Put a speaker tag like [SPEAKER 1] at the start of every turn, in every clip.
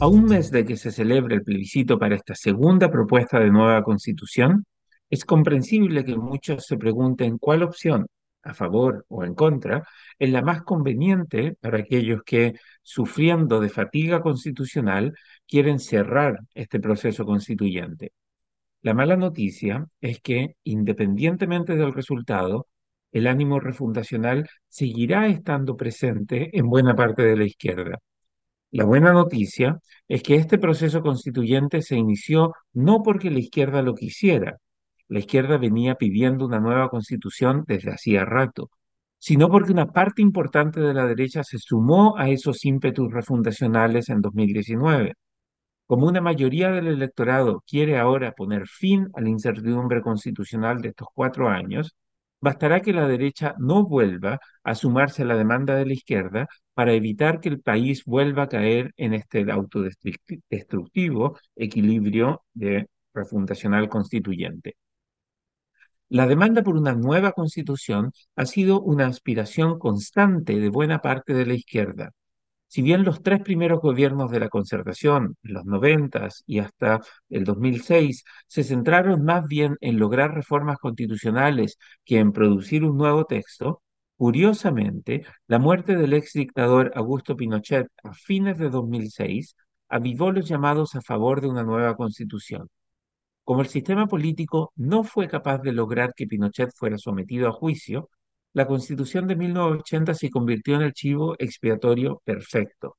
[SPEAKER 1] A un mes de que se celebre el plebiscito para esta segunda propuesta de nueva constitución, es comprensible que muchos se pregunten cuál opción, a favor o en contra, es la más conveniente para aquellos que, sufriendo de fatiga constitucional, quieren cerrar este proceso constituyente. La mala noticia es que, independientemente del resultado, el ánimo refundacional seguirá estando presente en buena parte de la izquierda. La buena noticia es que este proceso constituyente se inició no porque la izquierda lo quisiera, la izquierda venía pidiendo una nueva constitución desde hacía rato, sino porque una parte importante de la derecha se sumó a esos ímpetus refundacionales en 2019. Como una mayoría del electorado quiere ahora poner fin a la incertidumbre constitucional de estos cuatro años, bastará que la derecha no vuelva a sumarse a la demanda de la izquierda para evitar que el país vuelva a caer en este autodestructivo equilibrio de refundacional constituyente. La demanda por una nueva constitución ha sido una aspiración constante de buena parte de la izquierda. Si bien los tres primeros gobiernos de la concertación, los noventas y hasta el 2006, se centraron más bien en lograr reformas constitucionales que en producir un nuevo texto, curiosamente, la muerte del ex dictador Augusto Pinochet a fines de 2006 avivó los llamados a favor de una nueva constitución. Como el sistema político no fue capaz de lograr que Pinochet fuera sometido a juicio, la Constitución de 1980 se convirtió en el chivo expiatorio perfecto.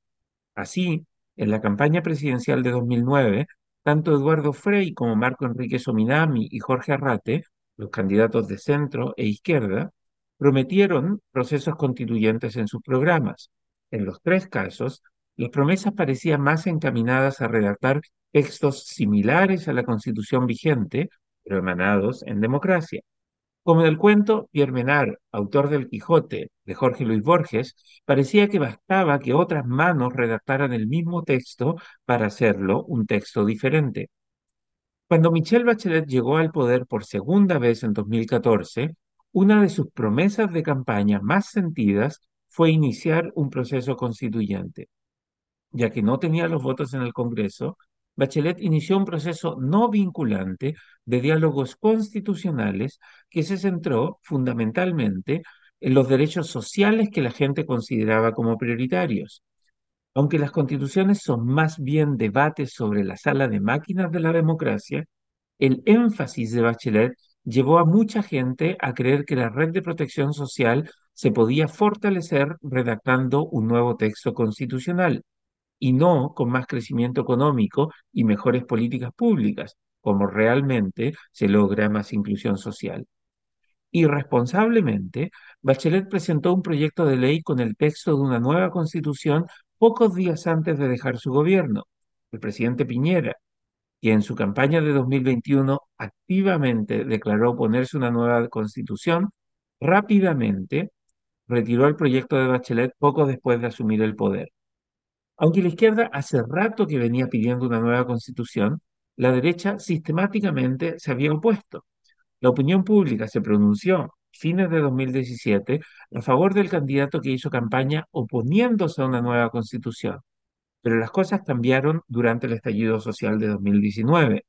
[SPEAKER 1] Así, en la campaña presidencial de 2009, tanto Eduardo Frei como Marco Enrique Sominami y Jorge Arrate, los candidatos de centro e izquierda, prometieron procesos constituyentes en sus programas. En los tres casos, las promesas parecían más encaminadas a redactar textos similares a la constitución vigente, pero emanados en democracia. Como en el cuento, Pierre Menard, autor del Quijote de Jorge Luis Borges, parecía que bastaba que otras manos redactaran el mismo texto para hacerlo un texto diferente. Cuando Michelle Bachelet llegó al poder por segunda vez en 2014, una de sus promesas de campaña más sentidas fue iniciar un proceso constituyente ya que no tenía los votos en el Congreso, Bachelet inició un proceso no vinculante de diálogos constitucionales que se centró fundamentalmente en los derechos sociales que la gente consideraba como prioritarios. Aunque las constituciones son más bien debates sobre la sala de máquinas de la democracia, el énfasis de Bachelet llevó a mucha gente a creer que la red de protección social se podía fortalecer redactando un nuevo texto constitucional y no con más crecimiento económico y mejores políticas públicas, como realmente se logra más inclusión social. Irresponsablemente, Bachelet presentó un proyecto de ley con el texto de una nueva constitución pocos días antes de dejar su gobierno. El presidente Piñera, que en su campaña de 2021 activamente declaró oponerse una nueva constitución, rápidamente retiró el proyecto de Bachelet poco después de asumir el poder. Aunque la izquierda hace rato que venía pidiendo una nueva constitución, la derecha sistemáticamente se había opuesto. La opinión pública se pronunció fines de 2017 a favor del candidato que hizo campaña oponiéndose a una nueva constitución. Pero las cosas cambiaron durante el estallido social de 2019.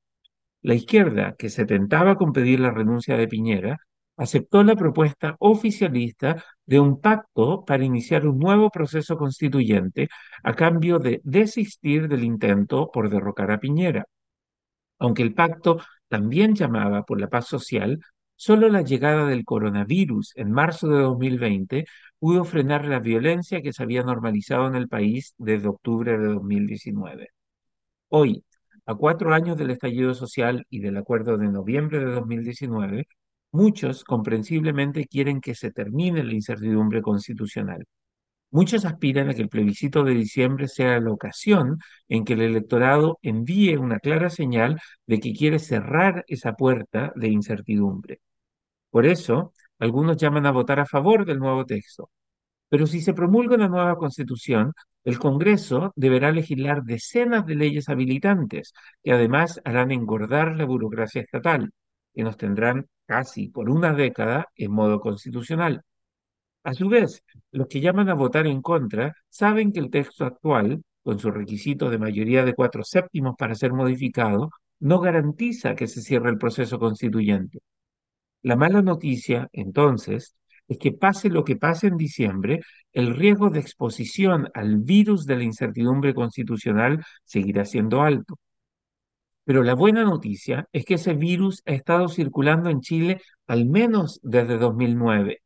[SPEAKER 1] La izquierda, que se tentaba con pedir la renuncia de Piñera, aceptó la propuesta oficialista de un pacto para iniciar un nuevo proceso constituyente a cambio de desistir del intento por derrocar a Piñera. Aunque el pacto también llamaba por la paz social, solo la llegada del coronavirus en marzo de 2020 pudo frenar la violencia que se había normalizado en el país desde octubre de 2019. Hoy, a cuatro años del estallido social y del acuerdo de noviembre de 2019, Muchos, comprensiblemente, quieren que se termine la incertidumbre constitucional. Muchos aspiran a que el plebiscito de diciembre sea la ocasión en que el electorado envíe una clara señal de que quiere cerrar esa puerta de incertidumbre. Por eso, algunos llaman a votar a favor del nuevo texto. Pero si se promulga una nueva constitución, el Congreso deberá legislar decenas de leyes habilitantes que además harán engordar la burocracia estatal, que nos tendrán casi por una década en modo constitucional. A su vez, los que llaman a votar en contra saben que el texto actual con su requisito de mayoría de cuatro séptimos para ser modificado, no garantiza que se cierre el proceso constituyente. La mala noticia, entonces, es que pase lo que pase en diciembre, el riesgo de exposición al virus de la incertidumbre constitucional seguirá siendo alto. Pero la buena noticia es que ese virus ha estado circulando en Chile al menos desde 2009.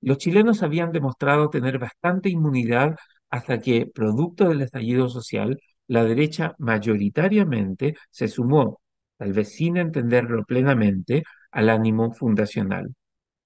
[SPEAKER 1] Los chilenos habían demostrado tener bastante inmunidad hasta que, producto del estallido social, la derecha mayoritariamente se sumó, tal vez sin entenderlo plenamente, al ánimo fundacional.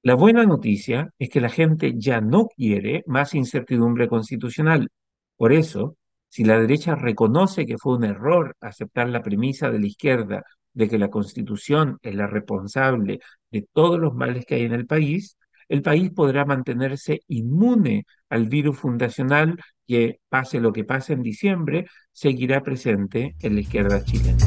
[SPEAKER 1] La buena noticia es que la gente ya no quiere más incertidumbre constitucional. Por eso, si la derecha reconoce que fue un error aceptar la premisa de la izquierda de que la constitución es la responsable de todos los males que hay en el país, el país podrá mantenerse inmune al virus fundacional que, pase lo que pase en diciembre, seguirá presente en la izquierda chilena.